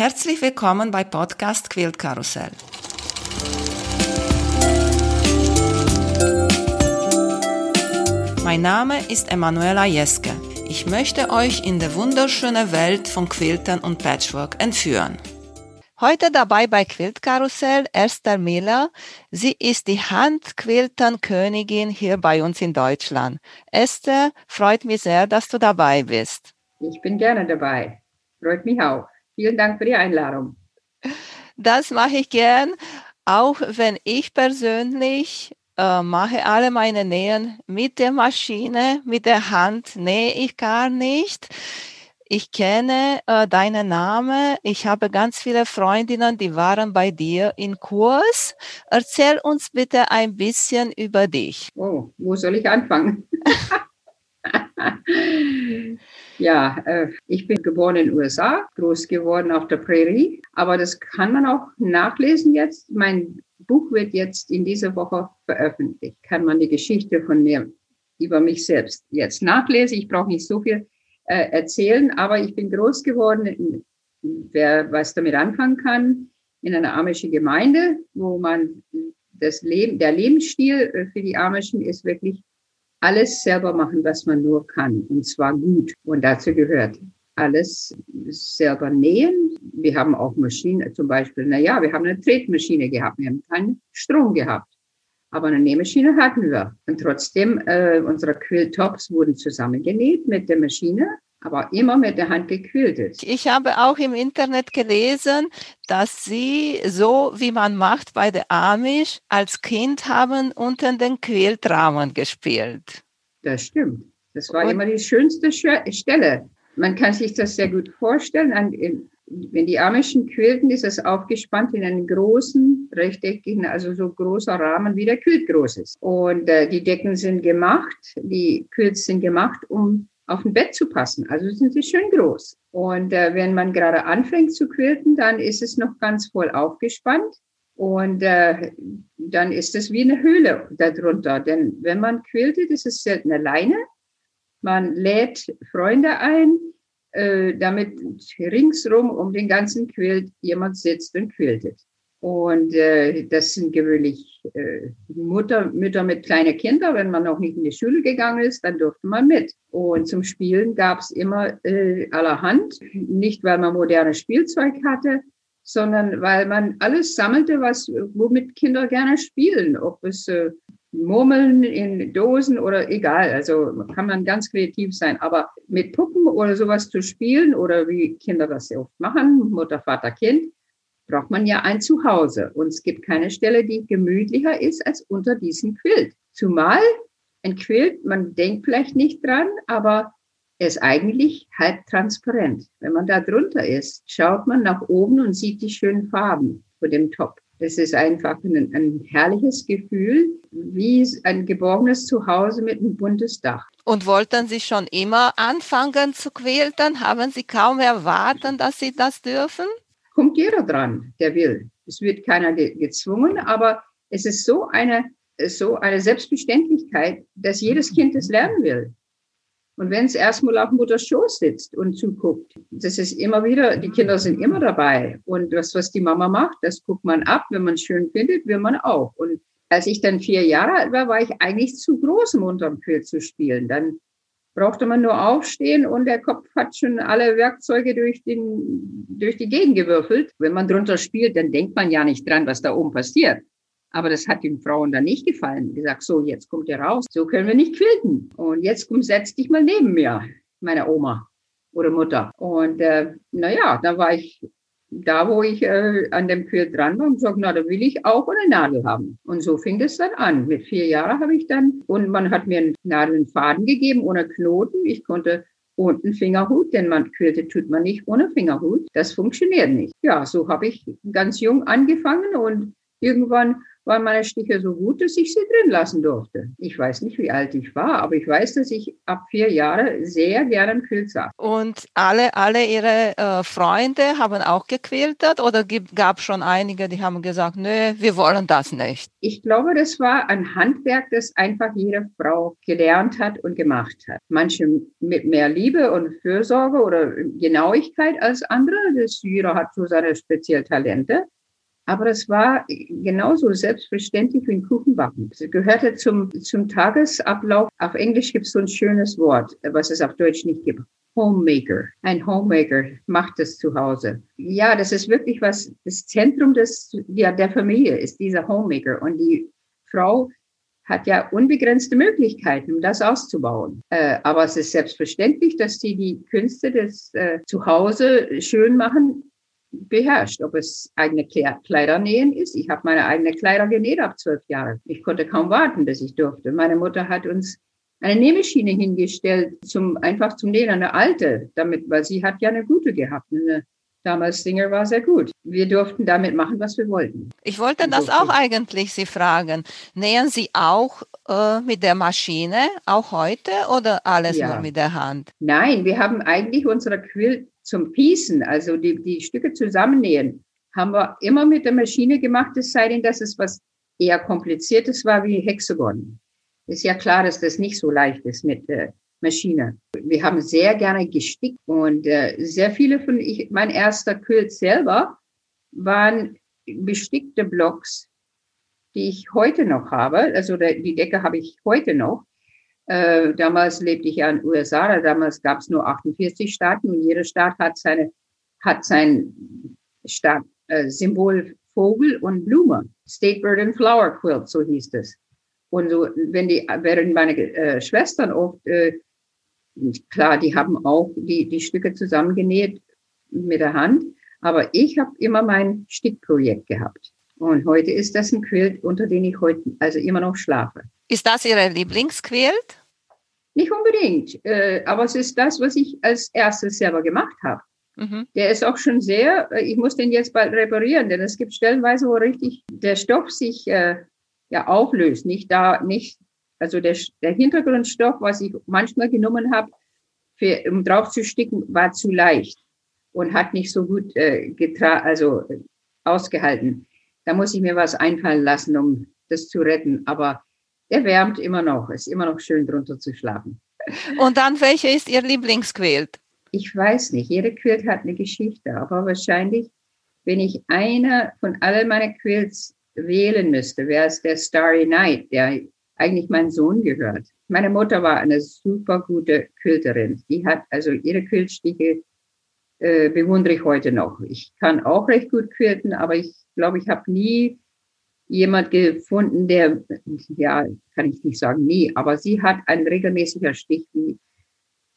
Herzlich willkommen bei Podcast Quilt Karussell. Mein Name ist Emanuela Jeske. Ich möchte euch in die wunderschöne Welt von Quiltern und Patchwork entführen. Heute dabei bei Quiltkarussell Esther Miller. Sie ist die Handquilternkönigin hier bei uns in Deutschland. Esther, freut mich sehr, dass du dabei bist. Ich bin gerne dabei. Freut mich auch. Vielen Dank für die Einladung. Das mache ich gern, auch wenn ich persönlich äh, mache alle meine Nähen mit der Maschine, mit der Hand nähe ich gar nicht. Ich kenne äh, deinen Namen. Ich habe ganz viele Freundinnen, die waren bei dir in Kurs. Erzähl uns bitte ein bisschen über dich. Oh, wo soll ich anfangen? Ja, äh, ich bin geboren in den USA, groß geworden auf der Prärie, aber das kann man auch nachlesen jetzt. Mein Buch wird jetzt in dieser Woche veröffentlicht. Kann man die Geschichte von mir über mich selbst jetzt nachlesen. Ich brauche nicht so viel äh, erzählen, aber ich bin groß geworden, wer was damit anfangen kann, in einer amischen Gemeinde, wo man das Leben, der Lebensstil äh, für die Amischen ist wirklich alles selber machen, was man nur kann, und zwar gut. Und dazu gehört alles selber nähen. Wir haben auch Maschinen, zum Beispiel, na ja, wir haben eine Tretmaschine gehabt, wir haben keinen Strom gehabt. Aber eine Nähmaschine hatten wir. Und trotzdem, äh, unsere Quilltops wurden zusammengenäht mit der Maschine aber immer mit der Hand gequiltet. Ich habe auch im Internet gelesen, dass Sie, so wie man macht bei der Amish, als Kind haben unter den Quiltrahmen gespielt. Das stimmt. Das war Und immer die schönste Stelle. Man kann sich das sehr gut vorstellen. Wenn die Amischen quilten, ist es aufgespannt in einen großen, rechteckigen, also so großer Rahmen, wie der Quilt groß ist. Und äh, die Decken sind gemacht, die Quilts sind gemacht, um auf ein Bett zu passen. Also sind sie schön groß. Und äh, wenn man gerade anfängt zu quilten, dann ist es noch ganz voll aufgespannt. Und äh, dann ist es wie eine Höhle darunter. Denn wenn man quiltet, ist es selten alleine. Man lädt Freunde ein, äh, damit ringsrum um den ganzen Quilt jemand sitzt und quiltet. Und äh, das sind gewöhnlich äh, Mutter, Mütter mit kleinen Kindern. Wenn man noch nicht in die Schule gegangen ist, dann durfte man mit. Und zum Spielen gab es immer äh, allerhand. Nicht, weil man modernes Spielzeug hatte, sondern weil man alles sammelte, was womit Kinder gerne spielen. Ob es äh, Murmeln in Dosen oder egal. Also kann man ganz kreativ sein. Aber mit Puppen oder sowas zu spielen oder wie Kinder das sehr oft machen, Mutter, Vater, Kind, braucht man ja ein Zuhause. Und es gibt keine Stelle, die gemütlicher ist als unter diesem Quilt. Zumal ein Quilt, man denkt vielleicht nicht dran, aber er ist eigentlich halb transparent. Wenn man da drunter ist, schaut man nach oben und sieht die schönen Farben von dem Top. Das ist einfach ein, ein herrliches Gefühl, wie ein geborgenes Zuhause mit einem buntes Dach. Und wollten Sie schon immer anfangen zu quilten? Haben Sie kaum erwartet, dass Sie das dürfen? Kommt jeder dran, der will. Es wird keiner ge gezwungen, aber es ist so eine, so eine Selbstverständlichkeit, dass jedes Kind es lernen will. Und wenn es erstmal auf Mutters Schoß sitzt und zuguckt, das ist immer wieder, die Kinder sind immer dabei. Und das, was die Mama macht, das guckt man ab. Wenn man es schön findet, will man auch. Und als ich dann vier Jahre alt war, war ich eigentlich zu groß, um unterm Quilt zu spielen. Dann brauchte man nur aufstehen und der Kopf hat schon alle Werkzeuge durch, den, durch die Gegend gewürfelt. Wenn man drunter spielt, dann denkt man ja nicht dran, was da oben passiert. Aber das hat den Frauen dann nicht gefallen. Die sagt, so, jetzt kommt ihr raus. So können wir nicht quilten. Und jetzt komm, setz dich mal neben mir, meine Oma oder Mutter. Und äh, naja, da war ich da, wo ich äh, an dem Quilt dran war und gesagt, na, da will ich auch eine Nadel haben. Und so fing das dann an. Mit vier Jahren habe ich dann, und man hat mir einen Nadelfaden gegeben ohne Knoten. Ich konnte unten Fingerhut, denn man quiltet tut man nicht ohne Fingerhut. Das funktioniert nicht. Ja, so habe ich ganz jung angefangen und irgendwann waren meine Stiche so gut, dass ich sie drin lassen durfte. Ich weiß nicht, wie alt ich war, aber ich weiß, dass ich ab vier Jahre sehr gerne im Quilt saß. Und alle, alle ihre äh, Freunde haben auch gequiltert oder gab es schon einige, die haben gesagt, nö, wir wollen das nicht? Ich glaube, das war ein Handwerk, das einfach jede Frau gelernt hat und gemacht hat. Manche mit mehr Liebe und Fürsorge oder Genauigkeit als andere. Das jeder hat so seine speziellen Talente. Aber es war genauso selbstverständlich wie ein Kuchenbacken. Es gehörte zum, zum Tagesablauf. Auf Englisch gibt es so ein schönes Wort, was es auf Deutsch nicht gibt. Homemaker. Ein Homemaker macht das zu Hause. Ja, das ist wirklich was, das Zentrum des, ja, der Familie ist dieser Homemaker. Und die Frau hat ja unbegrenzte Möglichkeiten, um das auszubauen. Äh, aber es ist selbstverständlich, dass sie die Künste des äh, Zuhause schön machen beherrscht, ob es eigene Kleider nähen ist. Ich habe meine eigene Kleider genäht ab zwölf Jahren. Ich konnte kaum warten, bis ich durfte. Meine Mutter hat uns eine Nähmaschine hingestellt, zum, einfach zum Nähen, eine alte, damit, weil sie hat ja eine gute gehabt. Eine, damals Singer war sehr gut. Wir durften damit machen, was wir wollten. Ich wollte das auch eigentlich Sie fragen. Nähen Sie auch äh, mit der Maschine, auch heute, oder alles ja. nur mit der Hand? Nein, wir haben eigentlich unsere Quilt zum Piecen, also die, die Stücke zusammennähen, haben wir immer mit der Maschine gemacht, es sei denn, dass es was eher kompliziertes war wie Hexagon. Ist ja klar, dass das nicht so leicht ist mit äh, Maschine. Wir haben sehr gerne gestickt und äh, sehr viele von ich, mein erster Quilt selber waren bestickte Blocks, die ich heute noch habe. Also die Decke habe ich heute noch. Äh, damals lebte ich ja in den USA, damals gab es nur 48 Staaten und jeder Staat hat seine hat sein Staat, äh, Symbol Vogel und Blume. State Bird and Flower Quilt, so hieß es. Und so, wenn die, während meine äh, Schwestern oft, äh, klar, die haben auch die, die Stücke zusammengenäht mit der Hand, aber ich habe immer mein Stickprojekt gehabt. Und heute ist das ein Quilt, unter dem ich heute also immer noch schlafe. Ist das Ihre Lieblingsquilt? Nicht unbedingt, äh, aber es ist das, was ich als erstes selber gemacht habe. Mhm. Der ist auch schon sehr, äh, ich muss den jetzt bald reparieren, denn es gibt stellenweise, wo richtig der Stoff sich äh, ja auflöst. Nicht da, nicht, also der, der Hintergrundstoff, was ich manchmal genommen habe, für, um drauf zu sticken, war zu leicht und hat nicht so gut äh, getra also ausgehalten. Da muss ich mir was einfallen lassen, um das zu retten. Aber er wärmt immer noch. Es ist immer noch schön drunter zu schlafen. Und dann, welche ist Ihr Lieblingsquilt? Ich weiß nicht. Jede Quilt hat eine Geschichte, aber wahrscheinlich, wenn ich eine von allen meinen Quilts wählen müsste, wäre es der Starry Night, der eigentlich meinem Sohn gehört. Meine Mutter war eine super gute Quilterin. Die hat also ihre Quiltstiche äh, bewundere ich heute noch. Ich kann auch recht gut quilten, aber ich glaube, ich habe nie jemand gefunden, der, ja, kann ich nicht sagen nie, aber sie hat ein regelmäßiger Stich, die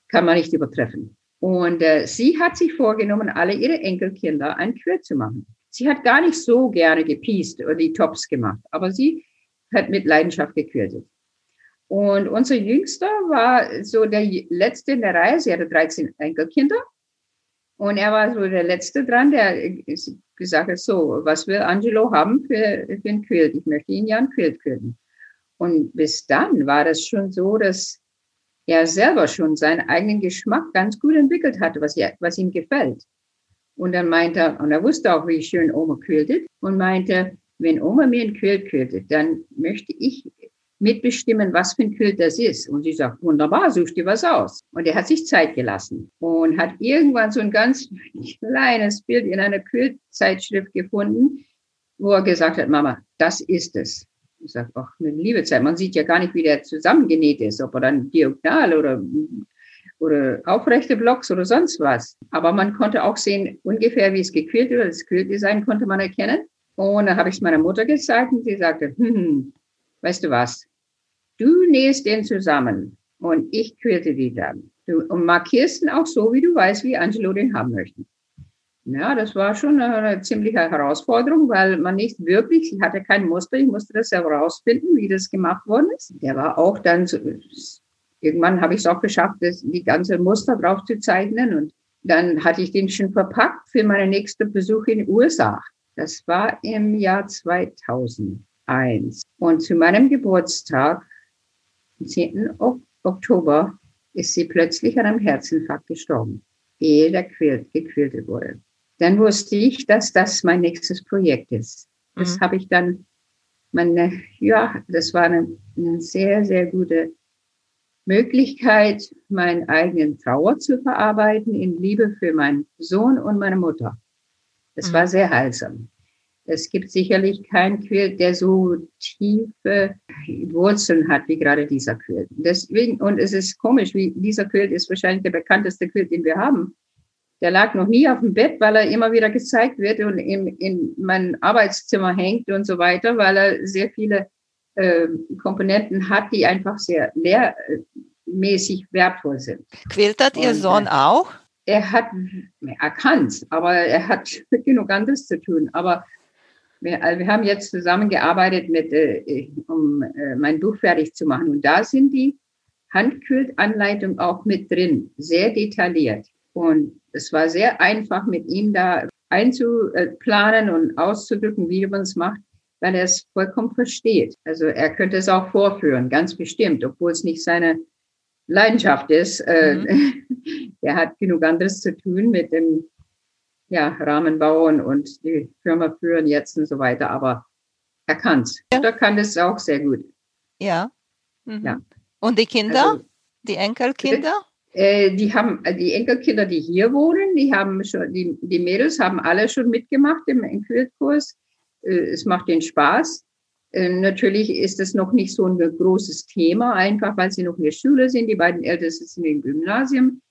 kann man nicht übertreffen. Und äh, sie hat sich vorgenommen, alle ihre Enkelkinder ein Quilt zu machen. Sie hat gar nicht so gerne gepiest oder die Tops gemacht, aber sie hat mit Leidenschaft gequiltet. Und unser Jüngster war so der letzte in der Reihe. Sie hatte 13 Enkelkinder. Und er war so der Letzte dran, der gesagt hat, so, was will Angelo haben für, für ein Quilt? Ich möchte ihn ja ein Quilt quilten. Und bis dann war das schon so, dass er selber schon seinen eigenen Geschmack ganz gut entwickelt hatte, was, er, was ihm gefällt. Und dann meinte er, und er wusste auch, wie schön Oma quiltet, und meinte, wenn Oma mir ein Quilt quiltet, dann möchte ich mitbestimmen, was für ein Quilt das ist. Und sie sagt, wunderbar, such dir was aus. Und er hat sich Zeit gelassen und hat irgendwann so ein ganz kleines Bild in einer Quiltzeitschrift gefunden, wo er gesagt hat, Mama, das ist es. Ich sage, ach, eine liebe Zeit. Man sieht ja gar nicht, wie der zusammengenäht ist, ob er dann diagonal oder, oder aufrechte Blocks oder sonst was. Aber man konnte auch sehen, ungefähr wie es gequiltet oder das Quiltdesign konnte man erkennen. Und dann habe ich es meiner Mutter gesagt und sie sagte, hm, hm weißt du was, Du nähst den zusammen und ich quilte die dann. Du, und markierst ihn auch so, wie du weißt, wie Angelo den haben möchte. Ja, das war schon eine, eine ziemliche Herausforderung, weil man nicht wirklich, ich hatte kein Muster, ich musste das selber rausfinden, wie das gemacht worden ist. Der war auch dann, so, irgendwann habe ich es auch geschafft, das, die ganze Muster drauf zu zeichnen und dann hatte ich den schon verpackt für meinen nächsten Besuch in den USA. Das war im Jahr 2000. 1. Und zu meinem Geburtstag, 10. Oktober, ist sie plötzlich an einem Herzinfarkt gestorben, ehe der Quilt gequiltet wurde. Dann wusste ich, dass das mein nächstes Projekt ist. Das mhm. habe ich dann, meine, ja, das war eine, eine sehr, sehr gute Möglichkeit, meinen eigenen Trauer zu verarbeiten in Liebe für meinen Sohn und meine Mutter. Es mhm. war sehr heilsam. Es gibt sicherlich keinen Quilt, der so tiefe Wurzeln hat wie gerade dieser Quilt. Deswegen, und es ist komisch, wie dieser Quilt ist wahrscheinlich der bekannteste Quilt, den wir haben. Der lag noch nie auf dem Bett, weil er immer wieder gezeigt wird und in, in mein Arbeitszimmer hängt und so weiter, weil er sehr viele äh, Komponenten hat, die einfach sehr lehrmäßig wertvoll sind. Quiltert Ihr Sohn auch? Er hat erkannt, aber er hat genug anderes zu tun. Aber wir, also wir haben jetzt zusammengearbeitet, mit, äh, um äh, mein Buch fertig zu machen. Und da sind die Handquiltanleitungen auch mit drin, sehr detailliert. Und es war sehr einfach, mit ihm da einzuplanen und auszudrücken, wie man es macht, weil er es vollkommen versteht. Also er könnte es auch vorführen, ganz bestimmt, obwohl es nicht seine Leidenschaft ist. Äh, mhm. er hat genug anderes zu tun mit dem ja, Rahmen bauen und die Firma führen jetzt und so weiter, aber er kann es. Ja. Er kann das auch sehr gut. Ja. Mhm. ja. Und die Kinder, also, die Enkelkinder? Äh, die haben die Enkelkinder, die hier wohnen, die haben schon, die, die Mädels haben alle schon mitgemacht im Enkelkurs. Äh, es macht ihnen Spaß. Äh, natürlich ist es noch nicht so ein großes Thema, einfach weil sie noch in der Schule sind. Die beiden Ältesten sind im Gymnasium.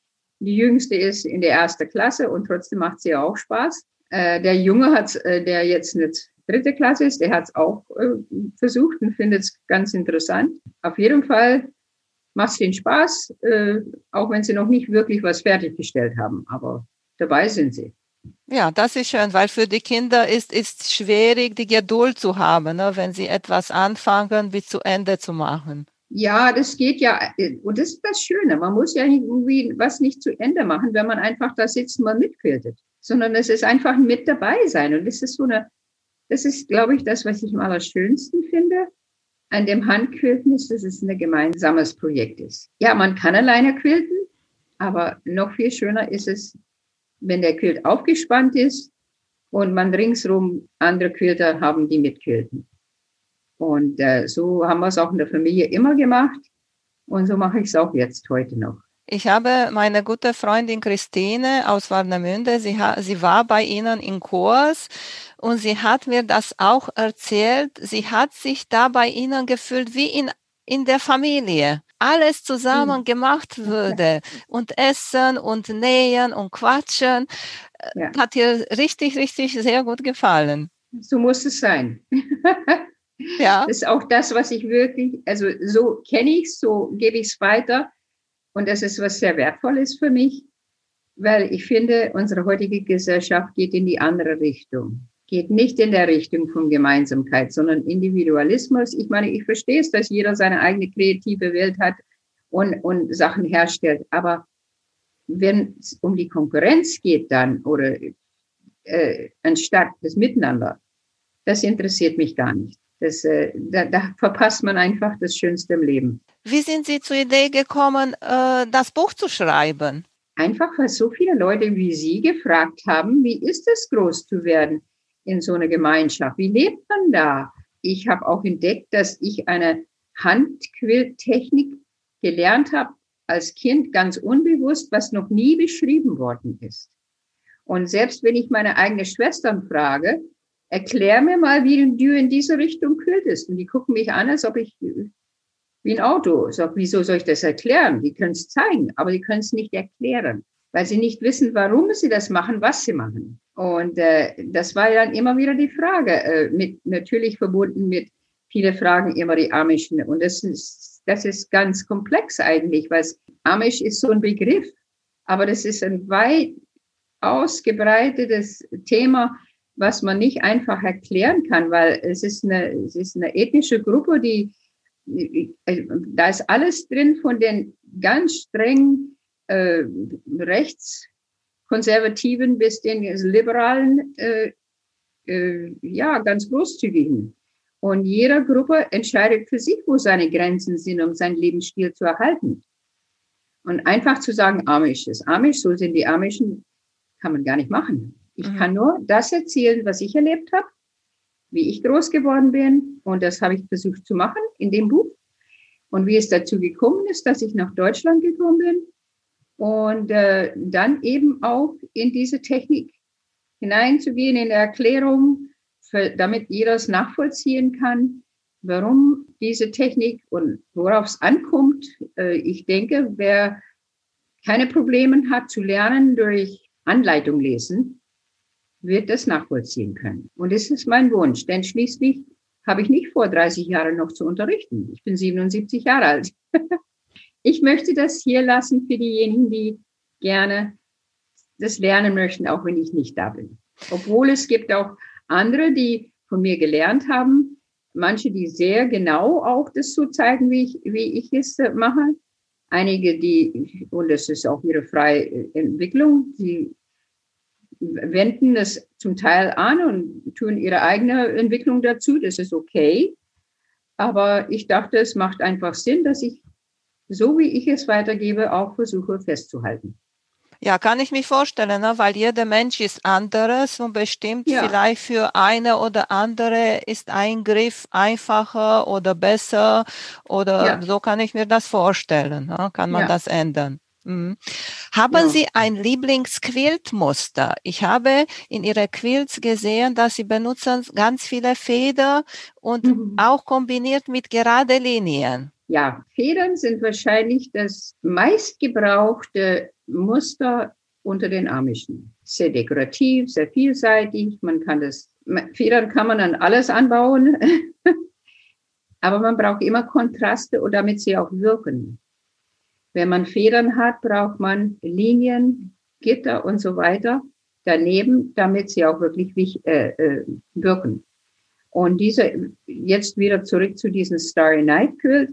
Die Jüngste ist in der ersten Klasse und trotzdem macht sie auch Spaß. Äh, der Junge hat, der jetzt eine dritte Klasse ist, der hat es auch versucht und findet es ganz interessant. Auf jeden Fall macht es ihnen Spaß, auch wenn sie noch nicht wirklich was fertiggestellt haben, aber dabei sind sie. Ja, das ist schön, weil für die Kinder ist es schwierig, die Geduld zu haben, ne, wenn sie etwas anfangen, bis zu Ende zu machen. Ja, das geht ja, und das ist das Schöne. Man muss ja irgendwie was nicht zu Ende machen, wenn man einfach da sitzt und mal mitquiltet, sondern es ist einfach mit dabei sein. Und das ist so eine, das ist, glaube ich, das, was ich am allerschönsten finde an dem Handquilten ist, dass es ein gemeinsames Projekt ist. Ja, man kann alleine quilten, aber noch viel schöner ist es, wenn der Quilt aufgespannt ist und man ringsrum andere Quilter haben, die mitquilten. Und äh, so haben wir es auch in der Familie immer gemacht und so mache ich es auch jetzt heute noch. Ich habe meine gute Freundin Christine aus Warnemünde, sie, sie war bei Ihnen im Kurs und sie hat mir das auch erzählt. Sie hat sich da bei Ihnen gefühlt wie in, in der Familie alles zusammen hm. gemacht würde und essen und nähen und quatschen, ja. hat ihr richtig, richtig sehr gut gefallen. So muss es sein. ja. Das ist auch das, was ich wirklich, also so kenne ich so gebe ich es weiter. Und das ist was sehr Wertvolles für mich, weil ich finde, unsere heutige Gesellschaft geht in die andere Richtung geht nicht in der Richtung von Gemeinsamkeit, sondern Individualismus. Ich meine, ich verstehe es, dass jeder seine eigene kreative Welt hat und, und Sachen herstellt. Aber wenn es um die Konkurrenz geht dann oder äh, anstatt das Miteinander, das interessiert mich gar nicht. Das, äh, da, da verpasst man einfach das Schönste im Leben. Wie sind Sie zur Idee gekommen, äh, das Buch zu schreiben? Einfach, weil so viele Leute wie Sie gefragt haben, wie ist es, groß zu werden? in so einer Gemeinschaft? Wie lebt man da? Ich habe auch entdeckt, dass ich eine Handquilltechnik gelernt habe als Kind ganz unbewusst, was noch nie beschrieben worden ist. Und selbst wenn ich meine eigenen Schwestern frage, erklär mir mal, wie du in diese Richtung quiltest. Und die gucken mich an, als ob ich wie ein Auto. Ich sage, wieso soll ich das erklären? Die können es zeigen, aber die können es nicht erklären, weil sie nicht wissen, warum sie das machen, was sie machen. Und äh, das war dann immer wieder die Frage, äh, mit natürlich verbunden mit viele Fragen immer die Amischen. Und das ist, das ist ganz komplex eigentlich, weil Amish ist so ein Begriff, aber das ist ein weit ausgebreitetes Thema, was man nicht einfach erklären kann, weil es ist eine, es ist eine ethnische Gruppe, die, äh, da ist alles drin von den ganz streng äh, rechts Konservativen bis den Liberalen, äh, äh, ja, ganz großzügigen. Und jede Gruppe entscheidet für sich, wo seine Grenzen sind, um seinen Lebensstil zu erhalten. Und einfach zu sagen, Amish ist Amish, so sind die Amischen, kann man gar nicht machen. Ich mhm. kann nur das erzählen, was ich erlebt habe, wie ich groß geworden bin. Und das habe ich versucht zu machen in dem Buch. Und wie es dazu gekommen ist, dass ich nach Deutschland gekommen bin. Und äh, dann eben auch in diese Technik hineinzugehen, in der Erklärung, für, damit jeder es nachvollziehen kann, warum diese Technik und worauf es ankommt. Äh, ich denke, wer keine Probleme hat zu lernen durch Anleitung lesen, wird das nachvollziehen können. Und das ist mein Wunsch, denn schließlich habe ich nicht vor, 30 Jahre noch zu unterrichten. Ich bin 77 Jahre alt. ich möchte das hier lassen für diejenigen, die gerne das lernen möchten, auch wenn ich nicht da bin. Obwohl es gibt auch andere, die von mir gelernt haben, manche, die sehr genau auch das so zeigen, wie ich, wie ich es mache. Einige, die, und das ist auch ihre freie Entwicklung, die wenden es zum Teil an und tun ihre eigene Entwicklung dazu. Das ist okay. Aber ich dachte, es macht einfach Sinn, dass ich, so wie ich es weitergebe, auch versuche festzuhalten. Ja, kann ich mir vorstellen, ne? weil jeder Mensch ist anderes und bestimmt ja. vielleicht für eine oder andere ist Eingriff einfacher oder besser oder ja. so kann ich mir das vorstellen. Ne? Kann man ja. das ändern? Mhm. Haben ja. Sie ein Lieblingsquiltmuster? Ich habe in Ihrer Quilts gesehen, dass Sie benutzen ganz viele Feder und mhm. auch kombiniert mit gerade Linien. Ja, Federn sind wahrscheinlich das meistgebrauchte Muster unter den Amischen. Sehr dekorativ, sehr vielseitig. Man kann das, Federn kann man an alles anbauen. Aber man braucht immer Kontraste, damit sie auch wirken. Wenn man Federn hat, braucht man Linien, Gitter und so weiter daneben, damit sie auch wirklich äh, äh, wirken. Und diese, jetzt wieder zurück zu diesem Starry Night Quilt.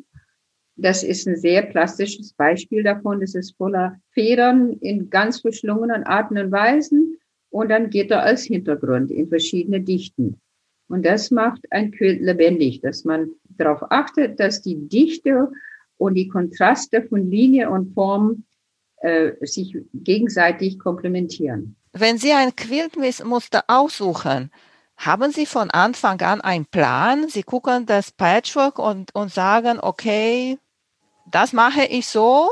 Das ist ein sehr plastisches Beispiel davon. Das ist voller Federn in ganz verschlungenen Arten und Weisen und dann Gitter als Hintergrund in verschiedene Dichten. Und das macht ein Quilt lebendig, dass man darauf achtet, dass die Dichte und die Kontraste von Linie und Form äh, sich gegenseitig komplementieren. Wenn Sie ein Quiltmuster aussuchen, haben Sie von Anfang an einen Plan? Sie gucken das Patchwork und, und sagen, okay, das mache ich so?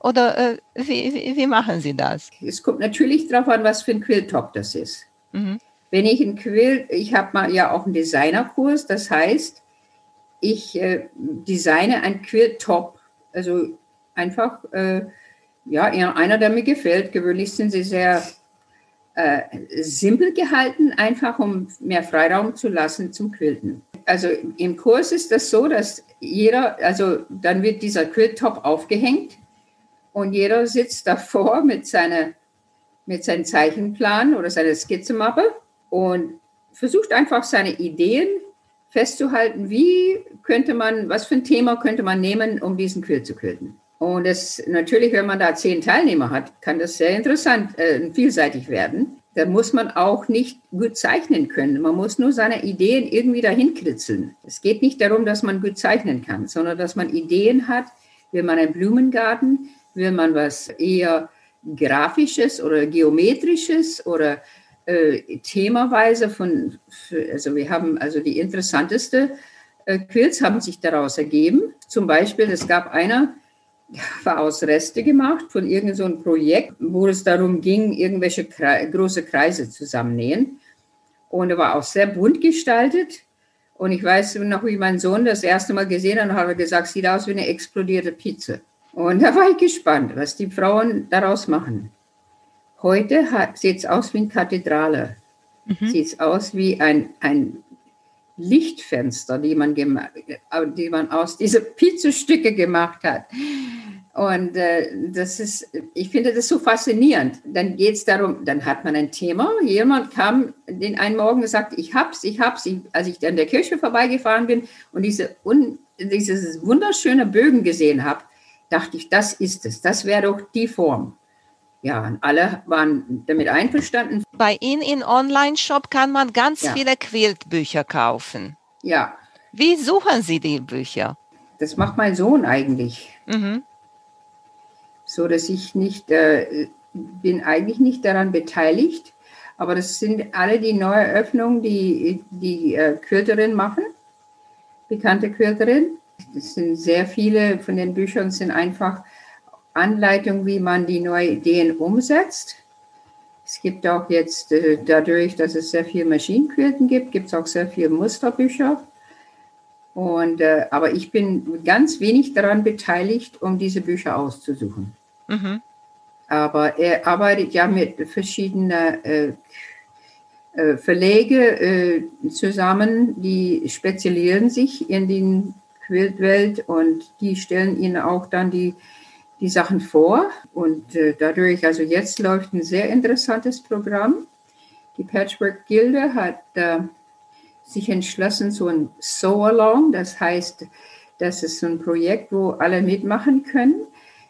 Oder äh, wie, wie, wie, machen Sie das? Es kommt natürlich darauf an, was für ein Quilltop das ist. Mhm. Wenn ich ein Quill, ich habe mal ja auch einen Designerkurs, das heißt, ich äh, designe ein Quilltop, also einfach, äh, ja, einer, der mir gefällt. Gewöhnlich sind sie sehr äh, simpel gehalten, einfach um mehr Freiraum zu lassen zum Quilten. Also im Kurs ist das so, dass jeder, also dann wird dieser Quilltop aufgehängt und jeder sitzt davor mit, seiner, mit seinem Zeichenplan oder seiner Skizzemappe und versucht einfach seine Ideen festzuhalten, wie könnte man, was für ein Thema könnte man nehmen, um diesen Quill zu quilten. Und das natürlich, wenn man da zehn Teilnehmer hat, kann das sehr interessant, äh, vielseitig werden. Da muss man auch nicht gut zeichnen können. Man muss nur seine Ideen irgendwie dahin kritzeln. Es geht nicht darum, dass man gut zeichnen kann, sondern dass man Ideen hat. Will man einen Blumengarten? Will man was eher grafisches oder geometrisches oder äh, themaweise von, also wir haben also die interessanteste äh, Quills haben sich daraus ergeben. Zum Beispiel, es gab einer, war aus Reste gemacht von irgendeinem so Projekt, wo es darum ging, irgendwelche Kre große Kreise zusammennähen. Und er war auch sehr bunt gestaltet. Und ich weiß noch, wie mein Sohn das erste Mal gesehen hat, hat er gesagt, sieht aus wie eine explodierte Pizza. Und da war ich gespannt, was die Frauen daraus machen. Heute sieht es aus wie eine Kathedrale. Mhm. Sieht es aus wie ein, ein Lichtfenster, die man, die man aus diesen Pizzastücke gemacht hat. Und äh, das ist, ich finde das so faszinierend. Dann geht es darum, dann hat man ein Thema. Jemand kam den einen Morgen und gesagt, ich hab's, ich hab's. Ich, als ich an der Kirche vorbeigefahren bin und diese un, dieses wunderschöne Bögen gesehen habe, dachte ich, das ist es. Das wäre doch die Form. Ja, alle waren damit einverstanden. Bei Ihnen im Online-Shop kann man ganz ja. viele Quiltbücher kaufen. Ja, Wie suchen Sie die Bücher? Das macht mein Sohn eigentlich. Mhm. So dass ich nicht, äh, bin eigentlich nicht daran beteiligt, aber das sind alle die Neueröffnungen, die die äh, Quilterin machen, bekannte Quilterin. Das sind sehr viele von den Büchern sind einfach Anleitungen, wie man die neuen Ideen umsetzt. Es gibt auch jetzt, äh, dadurch, dass es sehr viele Maschinenquilten gibt, gibt es auch sehr viele Musterbücher. Und, äh, aber ich bin ganz wenig daran beteiligt, um diese Bücher auszusuchen. Mhm. Aber er arbeitet ja mit verschiedenen äh, äh, Verlage äh, zusammen, die spezialisieren sich in die Quiltwelt und die stellen ihnen auch dann die, die Sachen vor. Und äh, dadurch, also jetzt läuft ein sehr interessantes Programm. Die Patchwork Gilde hat äh, sich entschlossen, so ein Sew-Along, das heißt, das ist so ein Projekt, wo alle mitmachen können,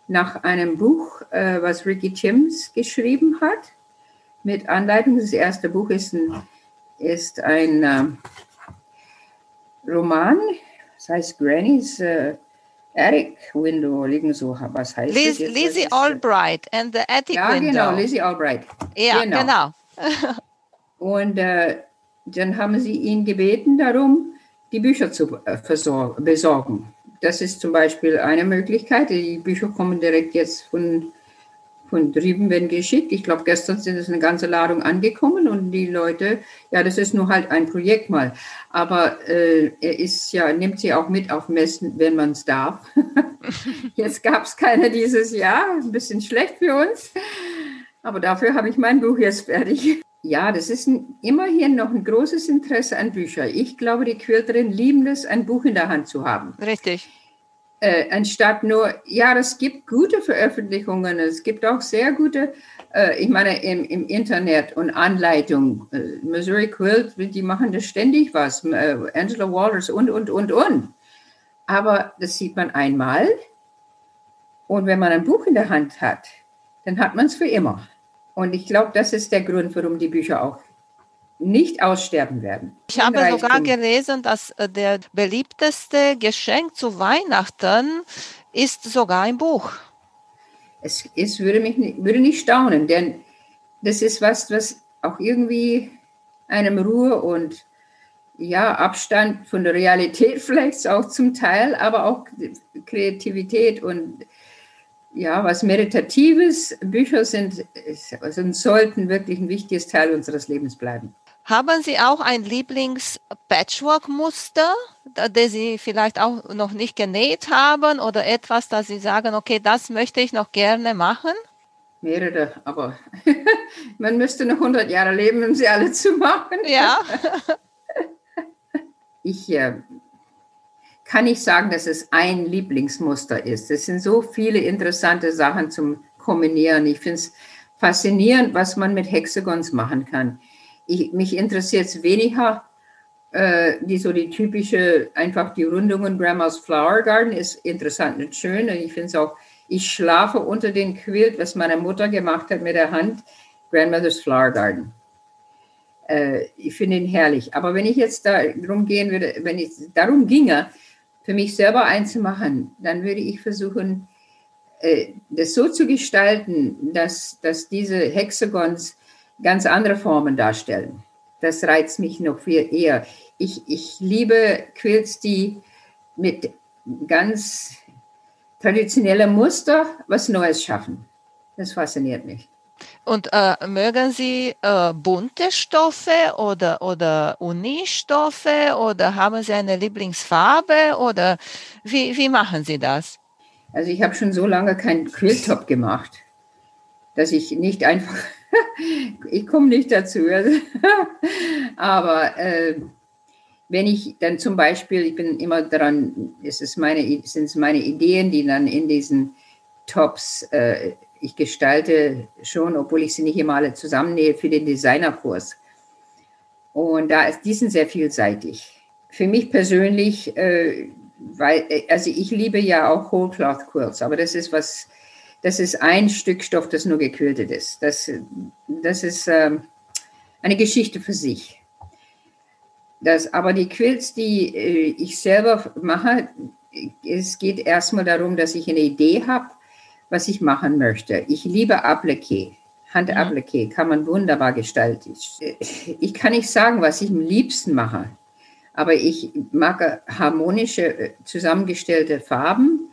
nach einem Buch, äh, was Ricky Timms geschrieben hat, mit Anleitung. Das erste Buch ist ein, ist ein äh, Roman, das heißt Granny's Attic Window, irgend so, was heißt Liz, das? Lizzie Albright and the Attic ja, Window. Ja, genau, Lizzie Albright. Ja, genau. genau. Und äh, dann haben sie ihn gebeten darum, die Bücher zu äh, besorgen. Das ist zum Beispiel eine Möglichkeit. Die Bücher kommen direkt jetzt von, von drüben, werden geschickt. Ich glaube, gestern sind es eine ganze Ladung angekommen und die Leute, ja, das ist nur halt ein Projekt mal. Aber äh, er ist ja, nimmt sie auch mit auf Messen, wenn man es darf. jetzt gab es keine dieses Jahr, ein bisschen schlecht für uns. Aber dafür habe ich mein Buch jetzt fertig. Ja, das ist ein, immerhin noch ein großes Interesse an Büchern. Ich glaube, die Quilterinnen lieben es, ein Buch in der Hand zu haben. Richtig. Äh, anstatt nur, ja, es gibt gute Veröffentlichungen, es gibt auch sehr gute, äh, ich meine, im, im, Internet und Anleitungen. Äh, Missouri Quilt, die machen da ständig was. Äh, Angela Walters und, und, und, und. Aber das sieht man einmal. Und wenn man ein Buch in der Hand hat, dann hat man es für immer. Und ich glaube, das ist der Grund, warum die Bücher auch nicht aussterben werden. Ich habe sogar gelesen, dass äh, der beliebteste Geschenk zu Weihnachten ist sogar ein Buch. Es, es würde mich nicht, würde nicht staunen, denn das ist was, was auch irgendwie einem Ruhe und ja, Abstand von der Realität vielleicht auch zum Teil, aber auch Kreativität und ja, was Meditatives. Bücher sind, sind, sollten wirklich ein wichtiges Teil unseres Lebens bleiben. Haben Sie auch ein Lieblings-Patchwork-Muster, das Sie vielleicht auch noch nicht genäht haben oder etwas, das Sie sagen, okay, das möchte ich noch gerne machen? Mehrere, aber man müsste noch 100 Jahre leben, um sie alle zu machen. Ja. ich äh, kann ich sagen, dass es ein Lieblingsmuster ist. Es sind so viele interessante Sachen zum Kombinieren. Ich finde es faszinierend, was man mit Hexagons machen kann. Ich, mich interessiert es weniger, äh, die so die typische, einfach die Rundungen Grandma's Flower Garden ist interessant und schön. Und ich finde es auch, ich schlafe unter den Quilt, was meine Mutter gemacht hat mit der Hand, Grandmother's Flower Garden. Äh, ich finde ihn herrlich. Aber wenn ich jetzt darum gehen würde, wenn ich darum ginge, für mich selber einzumachen, dann würde ich versuchen, äh, das so zu gestalten, dass, dass diese Hexagons ganz andere Formen darstellen. Das reizt mich noch viel eher. Ich, ich liebe Quilts, die mit ganz traditionellem Muster was Neues schaffen. Das fasziniert mich. Und äh, mögen Sie äh, bunte Stoffe oder, oder Unistoffe oder haben Sie eine Lieblingsfarbe oder wie, wie machen Sie das? Also ich habe schon so lange keinen Quilltop gemacht, dass ich nicht einfach, ich komme nicht dazu. Aber äh, wenn ich dann zum Beispiel, ich bin immer daran, es ist meine, sind es meine Ideen, die dann in diesen Tops äh, ich gestalte schon, obwohl ich sie nicht immer alle zusammennähe, für den Designerkurs. Und da ist, die sind sehr vielseitig. Für mich persönlich, äh, weil, äh, also ich liebe ja auch Whole Cloth Quilts, aber das ist was, das ist ein Stück Stoff, das nur gequiltet ist. Das, das ist äh, eine Geschichte für sich. Das, aber die Quilts, die äh, ich selber mache, es geht erstmal darum, dass ich eine Idee habe, was ich machen möchte. Ich liebe Appliqué. Handappliqué mhm. kann man wunderbar gestalten. Ich kann nicht sagen, was ich am liebsten mache, aber ich mag harmonische, äh, zusammengestellte Farben.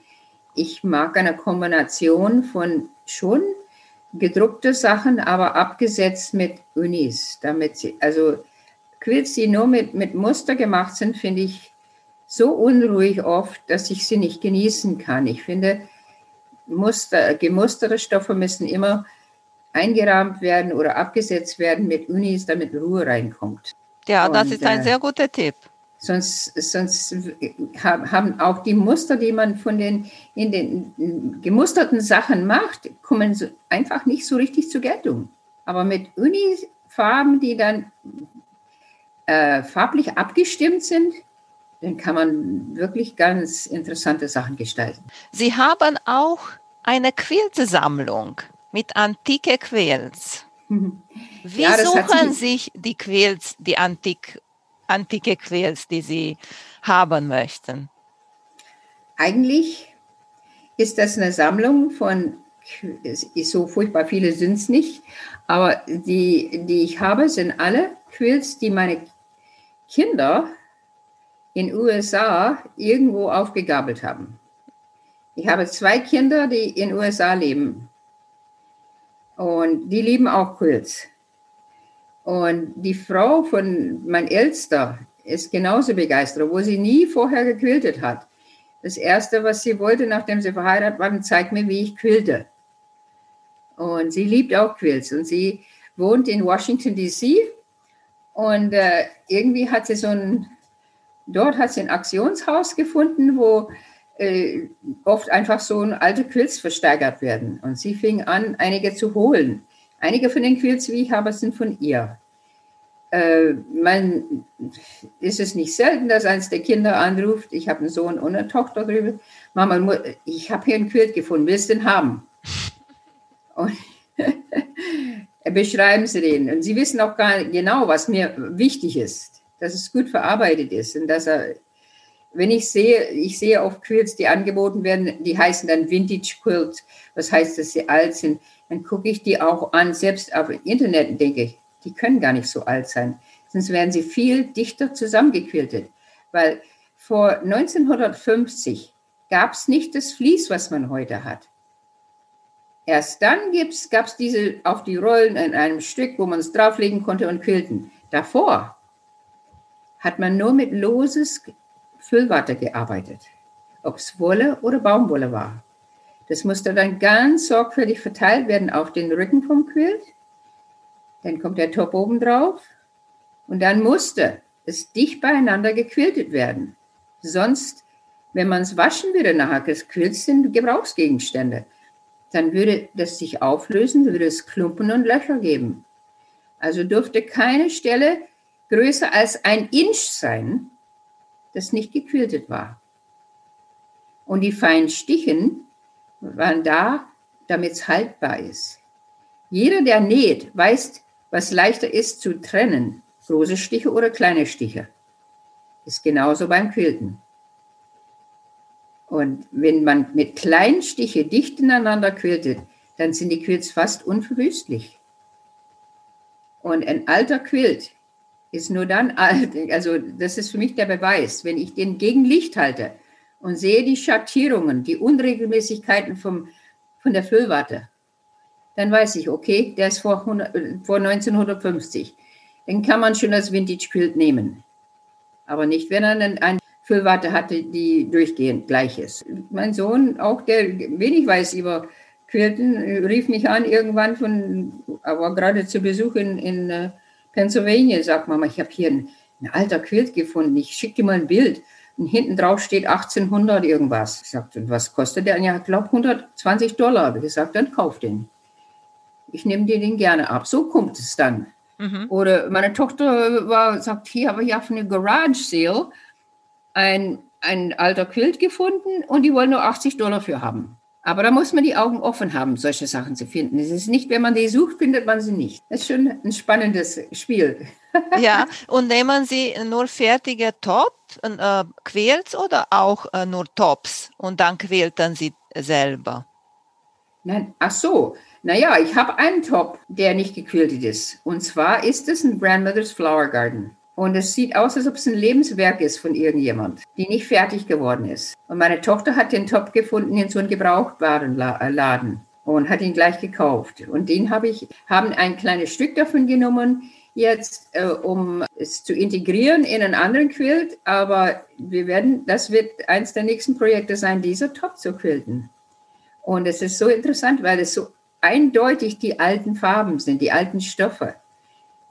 Ich mag eine Kombination von schon gedruckte Sachen, aber abgesetzt mit Unis, damit sie, also Quilts, die nur mit, mit Muster gemacht sind, finde ich so unruhig oft, dass ich sie nicht genießen kann. Ich finde, Muster, gemusterte Stoffe müssen immer eingerahmt werden oder abgesetzt werden mit Unis, damit Ruhe reinkommt. Ja, das Und, ist ein äh, sehr guter Tipp. Sonst, sonst haben auch die Muster, die man von den in den gemusterten Sachen macht, kommen einfach nicht so richtig zur Geltung. Aber mit Unifarben, die dann äh, farblich abgestimmt sind, dann kann man wirklich ganz interessante Sachen gestalten. Sie haben auch eine Quiltesammlung mit antike Quilts. Wie ja, suchen sich die Quilts, die antik, antike Quilts, die Sie haben möchten? Eigentlich ist das eine Sammlung von, so furchtbar viele sind es nicht, aber die, die ich habe, sind alle Quilts, die meine Kinder in USA irgendwo aufgegabelt haben. Ich habe zwei Kinder, die in USA leben. Und die lieben auch Quilts. Und die Frau von mein Ältester ist genauso begeistert, obwohl sie nie vorher gequiltet hat. Das Erste, was sie wollte, nachdem sie verheiratet war, zeig mir, wie ich quilte. Und sie liebt auch Quilts. Und sie wohnt in Washington, D.C. Und äh, irgendwie hat sie so ein, dort hat sie ein Aktionshaus gefunden, wo äh, oft einfach so alte Quilts versteigert werden. Und sie fing an, einige zu holen. Einige von den Quilts, wie ich habe, sind von ihr. Äh, man ist es nicht selten, dass eins der Kinder anruft, ich habe einen Sohn und eine Tochter drüber. Mama, ich habe hier ein Quilt gefunden, willst du den haben? Und beschreiben Sie den. Und Sie wissen auch gar genau, was mir wichtig ist, dass es gut verarbeitet ist und dass er, wenn ich sehe, ich sehe oft Quilts, die angeboten werden, die heißen dann Vintage Quilt, was heißt, dass sie alt sind, dann gucke ich die auch an, selbst auf dem Internet denke, die können gar nicht so alt sein, sonst wären sie viel dichter zusammengequiltet, weil vor 1950 gab es nicht das Vlies, was man heute hat. Erst dann gab es diese auf die Rollen in einem Stück, wo man es drauflegen konnte und quilten. Davor hat man nur mit loses Füllwatte gearbeitet, ob es Wolle oder Baumwolle war. Das musste dann ganz sorgfältig verteilt werden auf den Rücken vom Quilt. Dann kommt der Top oben drauf und dann musste es dicht beieinander gequiltet werden. Sonst, wenn man es waschen würde nachher, das Quilt sind Gebrauchsgegenstände dann würde das sich auflösen, würde es Klumpen und Löcher geben. Also dürfte keine Stelle größer als ein Inch sein, das nicht gequiltet war. Und die feinen Stichen waren da, damit es haltbar ist. Jeder, der näht, weiß, was leichter ist zu trennen, große Stiche oder kleine Stiche. Ist genauso beim Quilten. Und wenn man mit kleinen Stiche dicht ineinander quiltet, dann sind die Quilts fast unverwüstlich. Und ein alter Quilt ist nur dann alt, also das ist für mich der Beweis, wenn ich den gegen Licht halte und sehe die Schattierungen, die Unregelmäßigkeiten vom, von der Füllwatte, dann weiß ich, okay, der ist vor, 100, vor 1950. Den kann man schon als Vintage Quilt nehmen. Aber nicht, wenn er einen, ein Füllwarte hatte, die durchgehend gleich ist. Mein Sohn, auch der wenig weiß über Quilten, rief mich an irgendwann von, aber gerade zu Besuch in, in uh, Pennsylvania, sagt Mama, ich habe hier ein, ein, alter Quilt gefunden, ich schicke dir mal ein Bild. Und hinten drauf steht 1800 irgendwas. Ich sagte, und was kostet der? Ja, ich glaube 120 Dollar. Habe ich gesagt, dann kauf den. Ich nehme dir den gerne ab. So kommt es dann. Mhm. Oder meine Tochter war, sagt, hier habe ich auf eine Garage Sale ein, ein alter Quilt gefunden und die wollen nur 80 Dollar für haben. Aber da muss man die Augen offen haben, solche Sachen zu finden. Es ist nicht, wenn man die sucht, findet man sie nicht. Das ist schon ein spannendes Spiel. ja, und nehmen Sie nur fertige Top, äh, Quilts oder auch äh, nur Tops und dann quilten Sie selber? Nein, ach so. Naja, ich habe einen Top, der nicht gequiltet ist. Und zwar ist es ein Grandmother's Flower Garden. Und es sieht aus, als ob es ein Lebenswerk ist von irgendjemand, die nicht fertig geworden ist. Und meine Tochter hat den Top gefunden in so einem Gebrauchtwarenladen und hat ihn gleich gekauft. Und den habe ich, haben ein kleines Stück davon genommen, jetzt, äh, um es zu integrieren in einen anderen Quilt. Aber wir werden, das wird eins der nächsten Projekte sein, dieser Top zu quilten. Und es ist so interessant, weil es so eindeutig die alten Farben sind, die alten Stoffe,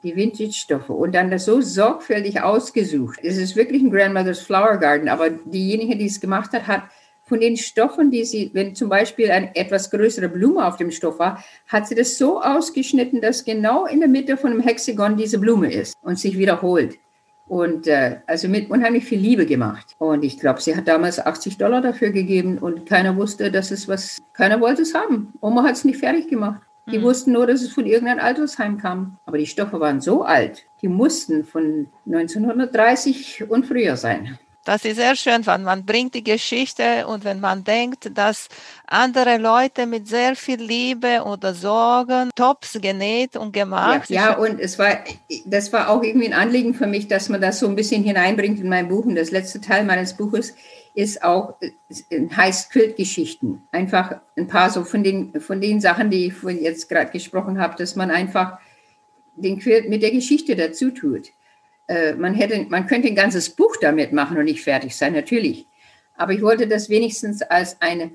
die Vintage-Stoffe und dann das so sorgfältig ausgesucht. Es ist wirklich ein Grandmother's Flower Garden, aber diejenige, die es gemacht hat, hat von den Stoffen, die sie, wenn zum Beispiel eine etwas größere Blume auf dem Stoff war, hat sie das so ausgeschnitten, dass genau in der Mitte von dem Hexagon diese Blume ist und sich wiederholt. Und äh, also mit unheimlich viel Liebe gemacht. Und ich glaube, sie hat damals 80 Dollar dafür gegeben und keiner wusste, dass es was, keiner wollte es haben. Oma hat es nicht fertig gemacht. Die mhm. wussten nur, dass es von irgendeinem Altersheim kam. Aber die Stoffe waren so alt, die mussten von 1930 und früher sein. Das ist sehr schön, wenn man bringt die Geschichte und wenn man denkt, dass andere Leute mit sehr viel Liebe oder Sorgen Tops genäht und gemacht. Ja, ja, und es war, das war auch irgendwie ein Anliegen für mich, dass man das so ein bisschen hineinbringt in mein Buch. Und das letzte Teil meines Buches ist auch, heißt Quiltgeschichten. Einfach ein paar so von den, von den Sachen, die ich jetzt gerade gesprochen habe, dass man einfach den Quilt mit der Geschichte dazu tut. Äh, man, hätte, man könnte ein ganzes Buch damit machen und nicht fertig sein, natürlich. Aber ich wollte das wenigstens als, eine,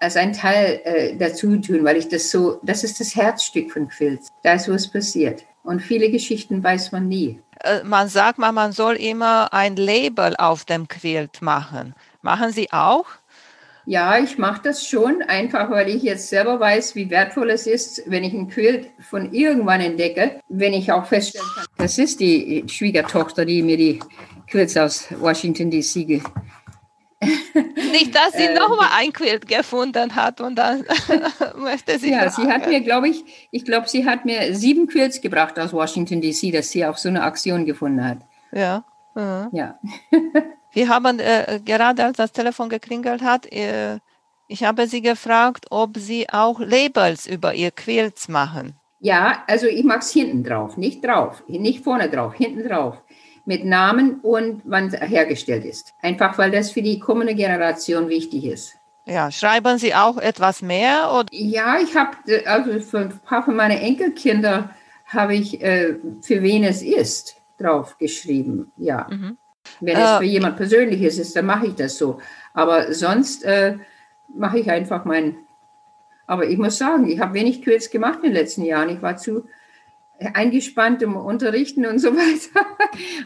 als ein Teil äh, dazu tun, weil ich das so, das ist das Herzstück von Quilts. Da ist was passiert. Und viele Geschichten weiß man nie. Äh, man sagt mal, man soll immer ein Label auf dem Quilt machen. Machen Sie auch? Ja, ich mache das schon, einfach weil ich jetzt selber weiß, wie wertvoll es ist, wenn ich ein Quilt von irgendwann entdecke, wenn ich auch feststellen kann, das ist die Schwiegertochter, die mir die Quilts aus Washington DC ge nicht, dass sie äh, nochmal ein Quilt gefunden hat und dann möchte sie. Ja, sie hat mir, glaube ich, ich glaube, sie hat mir sieben Quilts gebracht aus Washington DC, dass sie auf so eine Aktion gefunden hat. Ja. Mhm. Ja. Wir haben äh, gerade, als das Telefon geklingelt hat, äh, ich habe sie gefragt, ob sie auch Labels über ihr Quilts machen. Ja, also ich mache es hinten drauf, nicht drauf, nicht vorne drauf, hinten drauf. Mit Namen und wann hergestellt ist. Einfach weil das für die kommende Generation wichtig ist. Ja, schreiben Sie auch etwas mehr? Oder? Ja, ich habe, also für ein paar von meinen Enkelkinder habe ich, äh, für wen es ist, drauf geschrieben. Ja. Mhm. Wenn es äh, für jemand Persönliches ist, dann mache ich das so. Aber sonst äh, mache ich einfach mein. Aber ich muss sagen, ich habe wenig Quills gemacht in den letzten Jahren. Ich war zu eingespannt im Unterrichten und so weiter.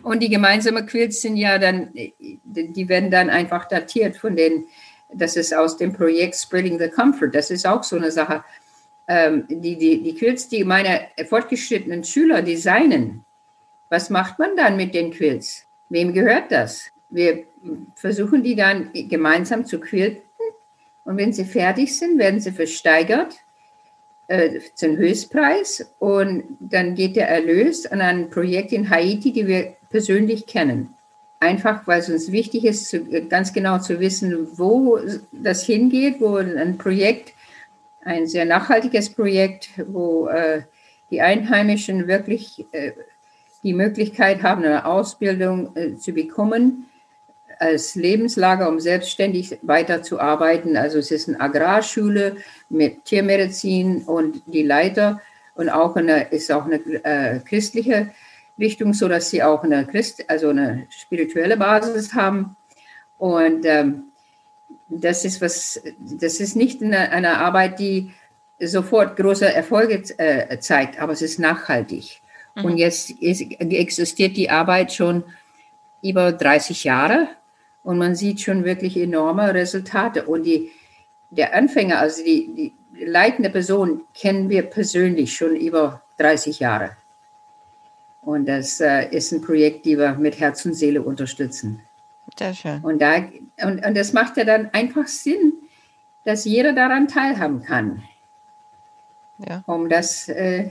Und die gemeinsamen Quills sind ja dann, die werden dann einfach datiert von den, das ist aus dem Projekt Spreading the Comfort. Das ist auch so eine Sache. Ähm, die, die, die Quills, die meine fortgeschrittenen Schüler designen, was macht man dann mit den Quills? Wem gehört das? Wir versuchen die dann gemeinsam zu quilten und wenn sie fertig sind, werden sie versteigert äh, zum Höchstpreis und dann geht der Erlös an ein Projekt in Haiti, die wir persönlich kennen. Einfach, weil es uns wichtig ist, zu, ganz genau zu wissen, wo das hingeht, wo ein Projekt, ein sehr nachhaltiges Projekt, wo äh, die Einheimischen wirklich äh, die Möglichkeit haben, eine Ausbildung äh, zu bekommen als Lebenslager, um selbstständig weiterzuarbeiten. Also es ist eine Agrarschule mit Tiermedizin und die Leiter und auch eine, ist auch eine äh, christliche Richtung, so dass sie auch eine Christ, also eine spirituelle Basis haben. Und ähm, das ist was, das ist nicht eine, eine Arbeit, die sofort große Erfolge äh, zeigt, aber es ist nachhaltig. Mhm. Und jetzt ist, existiert die Arbeit schon über 30 Jahre und man sieht schon wirklich enorme Resultate. Und die, der Anfänger, also die, die leitende Person, kennen wir persönlich schon über 30 Jahre. Und das äh, ist ein Projekt, die wir mit Herz und Seele unterstützen. Sehr schön. Und, da, und, und das macht ja dann einfach Sinn, dass jeder daran teilhaben kann, Ja. um das äh,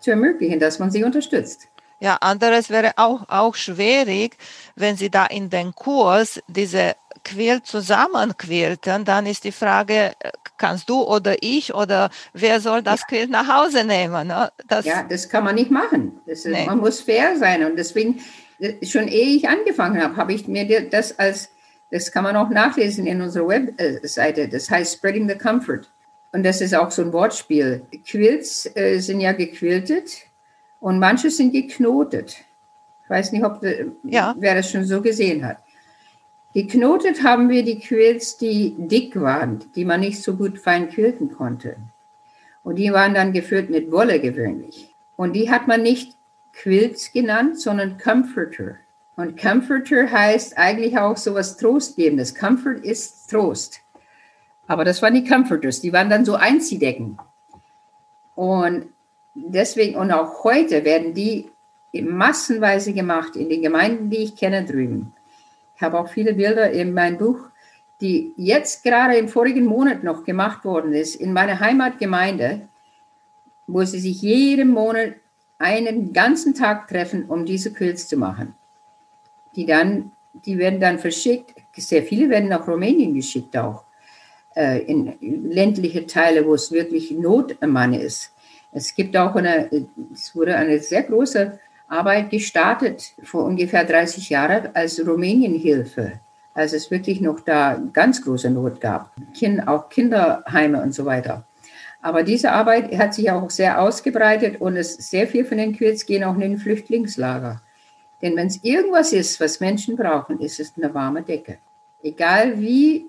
zu ermöglichen, dass man sie unterstützt. Ja, anderes wäre auch, auch schwierig, wenn Sie da in den Kurs diese Quilt zusammenquilten, dann ist die Frage, äh, kannst du oder ich oder wer soll das Quilt nach Hause nehmen? Ne? Das, Ja, das kann man nicht machen. Ist, Nee. Man muss fair sein. Und deswegen, äh, schon ehe ich angefangen habe, habe ich mir das als, das kann man auch nachlesen in unserer Webseite, das heißt Spreading the Comfort. Und das ist auch so ein Wortspiel. Quilts äh, sind ja gequiltet und manche sind geknotet. Ich weiß nicht, ob äh, Ja. wer das schon so gesehen hat. Geknotet haben wir die Quilts, die dick waren, die man nicht so gut fein quilten konnte. Und die waren dann gefüllt mit Wolle gewöhnlich. Und die hat man nicht Quilts genannt, sondern Comforter. Und Comforter heißt eigentlich auch sowas Trostgebendes. Comfort ist Trost. Aber das waren die Comforters, die waren dann so Einziehdecken. Und deswegen, und auch heute werden die massenweise gemacht in den Gemeinden, die ich kenne drüben. Ich habe auch viele Bilder in meinem Buch, die jetzt gerade im vorigen Monat noch gemacht worden ist, in meiner Heimatgemeinde, wo sie sich jeden Monat einen ganzen Tag treffen, um diese Quilts zu machen. Die dann, die werden dann verschickt. Sehr viele werden nach Rumänien geschickt auch, äh, in ländliche Teile, wo es wirklich Not am Mann ist. Es gibt auch eine, es wurde eine sehr große Arbeit gestartet vor ungefähr 30 Jahren als Rumänienhilfe, als es wirklich noch da ganz große Not gab, kind, auch Kinderheime und so weiter. Aber diese Arbeit hat sich auch sehr ausgebreitet und es, sehr viel von den Quilts gehen auch in den Flüchtlingslager. Denn wenn es irgendwas ist, was Menschen brauchen, ist es eine warme Decke. Egal wie,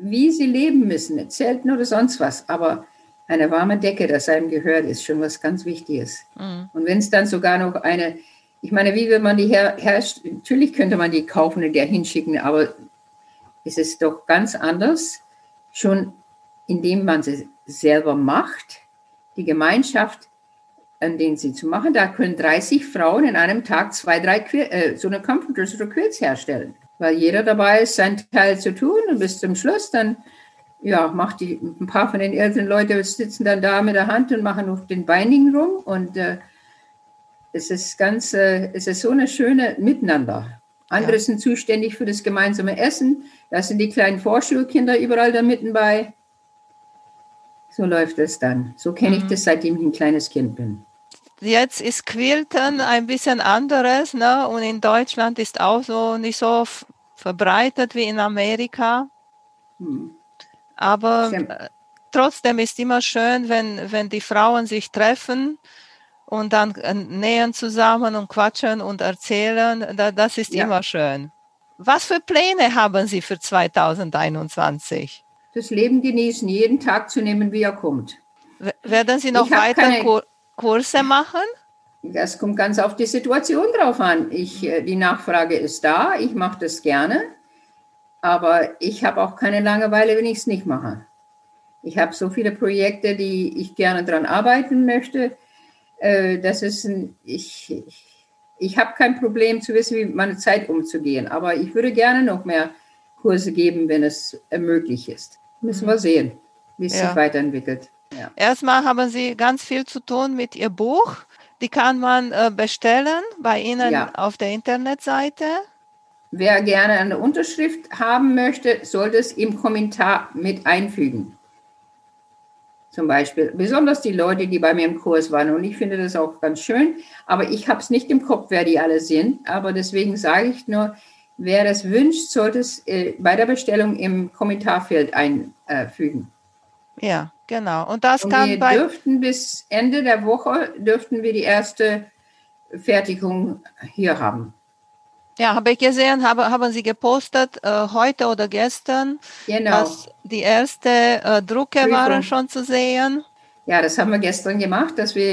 wie sie leben müssen, Zelten oder sonst was, aber eine warme Decke, das einem gehört, ist schon was ganz Wichtiges. Mhm. Und wenn es dann sogar noch eine, ich meine, wie will man die her, herrscht? Natürlich könnte man die kaufen und der hinschicken, aber es ist doch ganz anders, schon indem man sie selber macht, die Gemeinschaft, an denen sie zu machen, da können 30 Frauen in einem Tag zwei, drei äh, so eine Comforters oder Quilts herstellen, weil jeder dabei ist, sein Teil zu tun und bis zum Schluss dann ja, macht die, ein paar von den älteren Leuten sitzen dann da mit der Hand und machen noch den Binding rum und äh, es ist ganz, äh, es ist so eine schöne Miteinander. Andere Ja. sind zuständig für das gemeinsame Essen. Da sind die kleinen Vorschulkinder überall da mitten bei. So läuft es dann. So kenne ich Mhm. das, seitdem ich ein kleines Kind bin. Jetzt ist Quilten ein bisschen anderes, ne? Und in Deutschland ist auch so nicht so verbreitet wie in Amerika. Hm. Aber äh, trotzdem ist immer schön, wenn, wenn die Frauen sich treffen und dann äh, nähen zusammen und quatschen und erzählen. Da, das ist Ja. immer schön. Was für Pläne haben Sie für 2021? Das Leben genießen, jeden Tag zu nehmen, wie er kommt. W- Werden Sie noch weiter keine- Kurse machen? Das kommt ganz auf die Situation drauf an. Ich, äh, die Nachfrage ist da, ich mache das gerne, aber ich habe auch keine Langeweile, wenn ich es nicht mache. Ich habe so viele Projekte, die ich gerne daran arbeiten möchte. Äh, Das ist ein, ich, ich, ich habe kein Problem zu wissen, wie mit meiner Zeit umzugehen, aber ich würde gerne noch mehr Kurse geben, wenn es äh, möglich ist. Müssen wir sehen, wie es Ja. sich weiterentwickelt. Ja. Erstmal haben Sie ganz viel zu tun mit Ihr Buch. Die kann man äh, bestellen bei Ihnen Ja. auf der Internetseite. Wer gerne eine Unterschrift haben möchte, sollte es im Kommentar mit einfügen. Zum Beispiel, besonders die Leute, die bei mir im Kurs waren. Und ich finde das auch ganz schön. Aber ich habe es nicht im Kopf, wer die alle sind. Aber deswegen sage ich nur, wer das wünscht, sollte es äh, bei der Bestellung im Kommentarfeld einfügen. Ja, genau. Und das Und kann wir bei dürften bis Ende der Woche, dürften wir die erste Fertigung hier haben. ja, habe ich gesehen, habe, haben Sie gepostet äh, heute oder gestern, Genau. dass die erste äh, Drucke Prüfung. waren schon zu sehen. Ja, das haben wir gestern gemacht, dass wir,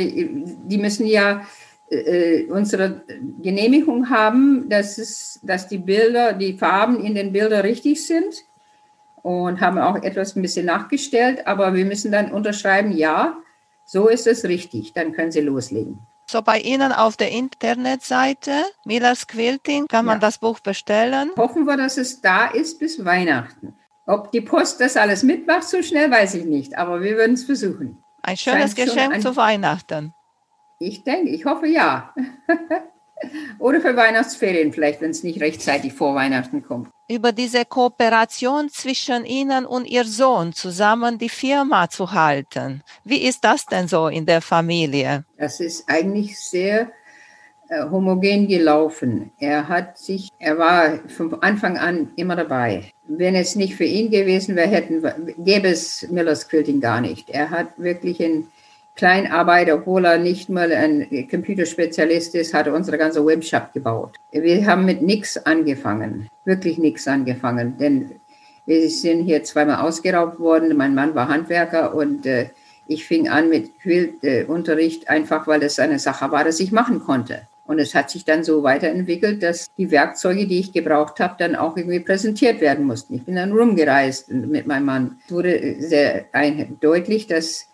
die müssen ja äh, unsere Genehmigung haben, dass, es, dass die Bilder, die Farben in den Bildern richtig sind und haben auch etwas ein bisschen nachgestellt, aber wir müssen dann unterschreiben, ja, so ist es richtig, dann können Sie loslegen. So bei Ihnen auf der Internetseite Millers Quilting kann man Ja. das Buch bestellen. Hoffen wir, dass es da ist bis Weihnachten. Ob die Post das alles mitmacht, so schnell weiß ich nicht, aber wir würden es versuchen. Ein schönes Scheint Geschenk ein, zu Weihnachten. Ich denke, ich hoffe ja. Oder für Weihnachtsferien vielleicht, wenn es nicht rechtzeitig vor Weihnachten kommt. Über diese Kooperation zwischen Ihnen und Ihr Sohn zusammen die Firma zu halten. Wie ist das denn so in der Familie? Das ist eigentlich sehr äh, homogen gelaufen. Er hat sich, er war von Anfang an immer dabei. Wenn es nicht für ihn gewesen wäre, hätten, gäbe es Millers Quilting gar nicht. Er hat wirklich ein Kleinarbeiter, obwohl er nicht mal ein Computerspezialist ist, hat er unsere ganze Webshop gebaut. Wir haben mit nichts angefangen, wirklich nichts angefangen, denn wir sind hier zweimal ausgeraubt worden. Mein Mann war Handwerker und äh, ich fing an mit Quiltunterricht, äh, einfach weil das eine Sache war, das ich machen konnte. Und es hat sich dann so weiterentwickelt, dass die Werkzeuge, die ich gebraucht habe, dann auch irgendwie präsentiert werden mussten. Ich bin dann rumgereist mit meinem Mann. Es wurde sehr deutlich, dass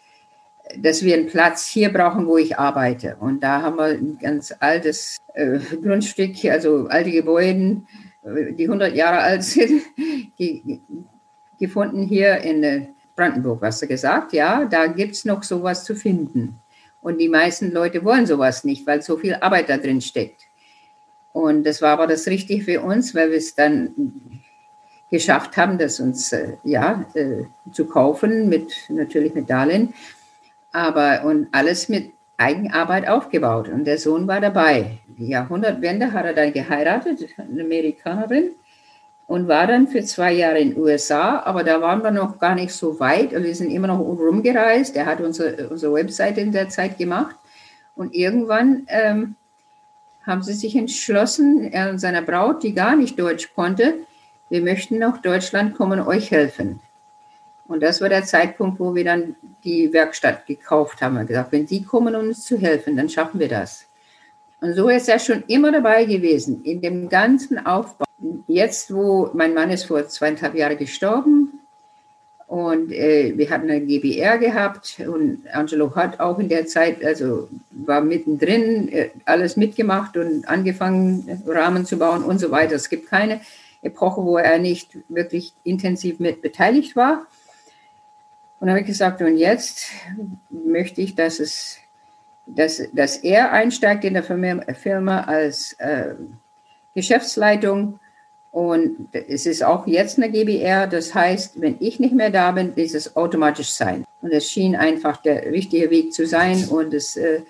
dass wir einen Platz hier brauchen, wo ich arbeite. Und da haben wir ein ganz altes äh, Grundstück, also alte Gebäude, äh, die 100 Jahre alt sind, die, gefunden hier in äh, Brandenburg, hast du gesagt. Ja, da gibt es noch sowas zu finden. Und die meisten Leute wollen sowas nicht, weil so viel Arbeit da drin steckt. Und das war aber das Richtige für uns, weil wir es dann geschafft haben, das uns äh, ja zu kaufen, mit natürlich mit Darlehen aber und alles mit Eigenarbeit aufgebaut. Und der Sohn war dabei. Die Jahrhundertwende hat er dann geheiratet, eine Amerikanerin, und war dann für zwei Jahre in den USA. Aber da waren wir noch gar nicht so weit und wir sind immer noch rumgereist. Er hat unsere, unsere Webseite in der Zeit gemacht. Und irgendwann ähm, haben sie sich entschlossen, er und seine Braut, die gar nicht Deutsch konnte, wir möchten nach Deutschland kommen euch helfen. Und das war der Zeitpunkt, wo wir dann die Werkstatt gekauft haben. Wir gesagt, wenn Sie kommen, um uns zu helfen, dann schaffen wir das. Und so ist er schon immer dabei gewesen, in dem ganzen Aufbau. Jetzt, wo mein Mann ist vor zweieinhalb Jahren gestorben und äh, wir hatten eine GBR gehabt und Angelo hat auch in der Zeit, also war mittendrin, äh, alles mitgemacht und angefangen, Rahmen zu bauen und so weiter. Es gibt keine Epoche, wo er nicht wirklich intensiv mit beteiligt war. Und habe ich gesagt, und jetzt möchte ich, dass, es, dass, dass er einsteigt in der Firma als äh, Geschäftsleitung. Und es ist auch jetzt eine GBR. Das heißt, wenn ich nicht mehr da bin, ist es automatisch sein. Und es schien einfach der richtige Weg zu sein. Und es äh,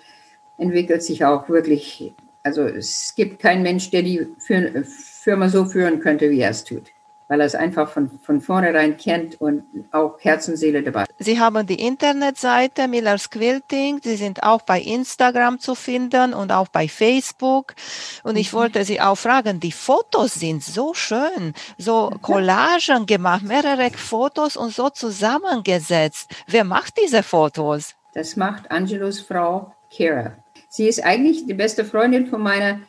entwickelt sich auch wirklich. Also es gibt keinen Mensch, der die Firma so führen könnte, wie er es tut weil er es einfach von, von vornherein kennt und auch Herz und Seele dabei. Sie haben die Internetseite Millers Quilting, Sie sind auch bei Instagram zu finden und auch bei Facebook. Und ich mhm. wollte Sie auch fragen, die Fotos sind so schön, so Collagen gemacht, mehrere Fotos und so zusammengesetzt. Wer macht diese Fotos? Das macht Angelos Frau Kira. Sie ist eigentlich die beste Freundin von meiner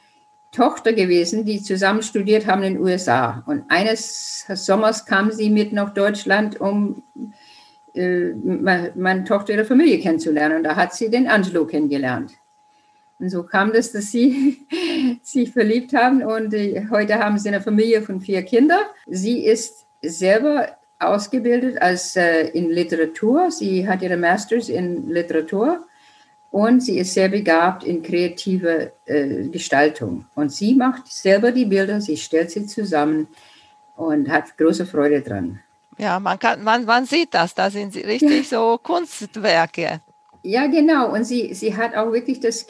Tochter gewesen, die zusammen studiert haben in den USA. Und eines Sommers kam sie mit nach Deutschland, um äh, meine Tochter ihre Familie kennenzulernen. Und da hat sie den Angelo kennengelernt. Und so kam das, dass sie sich verliebt haben. Und äh, heute haben sie eine Familie von vier Kindern. Sie ist selber ausgebildet als äh, in Literatur. Sie hat ihre Masters in Literatur und sie ist sehr begabt in kreative äh, Gestaltung. Und sie macht selber die Bilder, sie stellt sie zusammen und hat große Freude dran. Ja, man, kann, man, man sieht das, da sind sie richtig so Kunstwerke. Ja, genau. Und sie, sie hat auch wirklich das,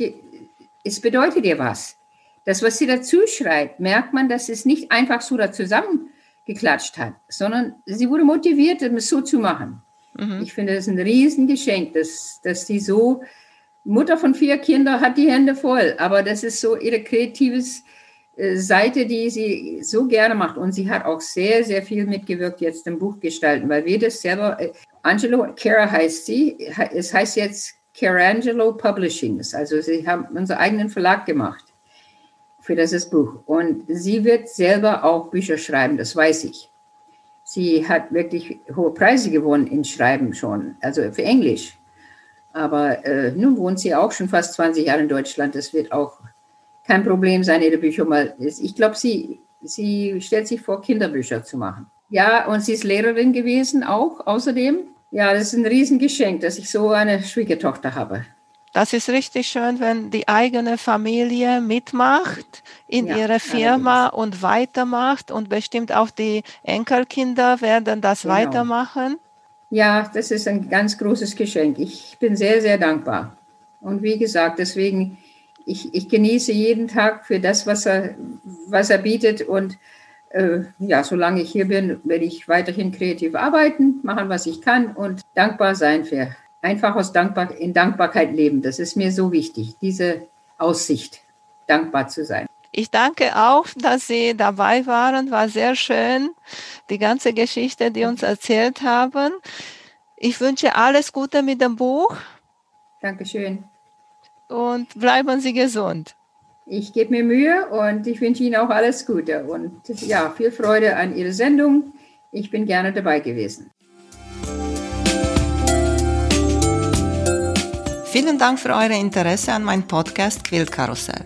es bedeutet ihr was. Das, was sie dazu schreibt, merkt man, dass es nicht einfach so da zusammengeklatscht hat, sondern sie wurde motiviert, es so zu machen. Mhm. Ich finde das ein Riesengeschenk, dass, dass sie so Mutter von vier Kindern hat die Hände voll, aber das ist so ihre kreative äh, Seite, die sie so gerne macht. Und sie hat auch sehr, sehr viel mitgewirkt jetzt im Buch gestalten, weil wir das selber, äh, Angelo, Kara heißt sie, es heißt jetzt Carangelo Publishings. Also sie haben unseren eigenen Verlag gemacht für dieses Buch. Und sie wird selber auch Bücher schreiben, das weiß ich. Sie hat wirklich hohe Preise gewonnen in Schreiben schon, also für Englisch. Aber äh, nun wohnt sie auch schon fast 20 Jahre in Deutschland. Das wird auch kein Problem sein, ihre Bücher mal. Ich glaube, sie, sie stellt sich vor, Kinderbücher zu machen. Ja, und sie ist Lehrerin gewesen auch außerdem. Ja, das ist ein Riesengeschenk, dass ich so eine Schwiegertochter habe. Das ist richtig schön, wenn die eigene Familie mitmacht in ja, ihrer Firma allerdings. und weitermacht und bestimmt auch die Enkelkinder werden das genau. weitermachen. Ja, das ist ein ganz großes Geschenk. Ich bin sehr, sehr dankbar. Und wie gesagt, deswegen, ich, ich genieße jeden Tag für das, was er, was er bietet. Und äh, ja, solange ich hier bin, werde ich weiterhin kreativ arbeiten, machen, was ich kann und dankbar sein für einfach aus Dankbar in Dankbarkeit leben. Das ist mir so wichtig, diese Aussicht, dankbar zu sein. Ich danke auch, dass Sie dabei waren. War sehr schön, die ganze Geschichte, die uns erzählt haben. Ich wünsche alles Gute mit dem Buch. Dankeschön. Und bleiben Sie gesund. Ich gebe mir Mühe und ich wünsche Ihnen auch alles Gute und ja, viel Freude an Ihrer Sendung. Ich bin gerne dabei gewesen. Vielen Dank für euer Interesse an meinem Podcast Quiltkarussell.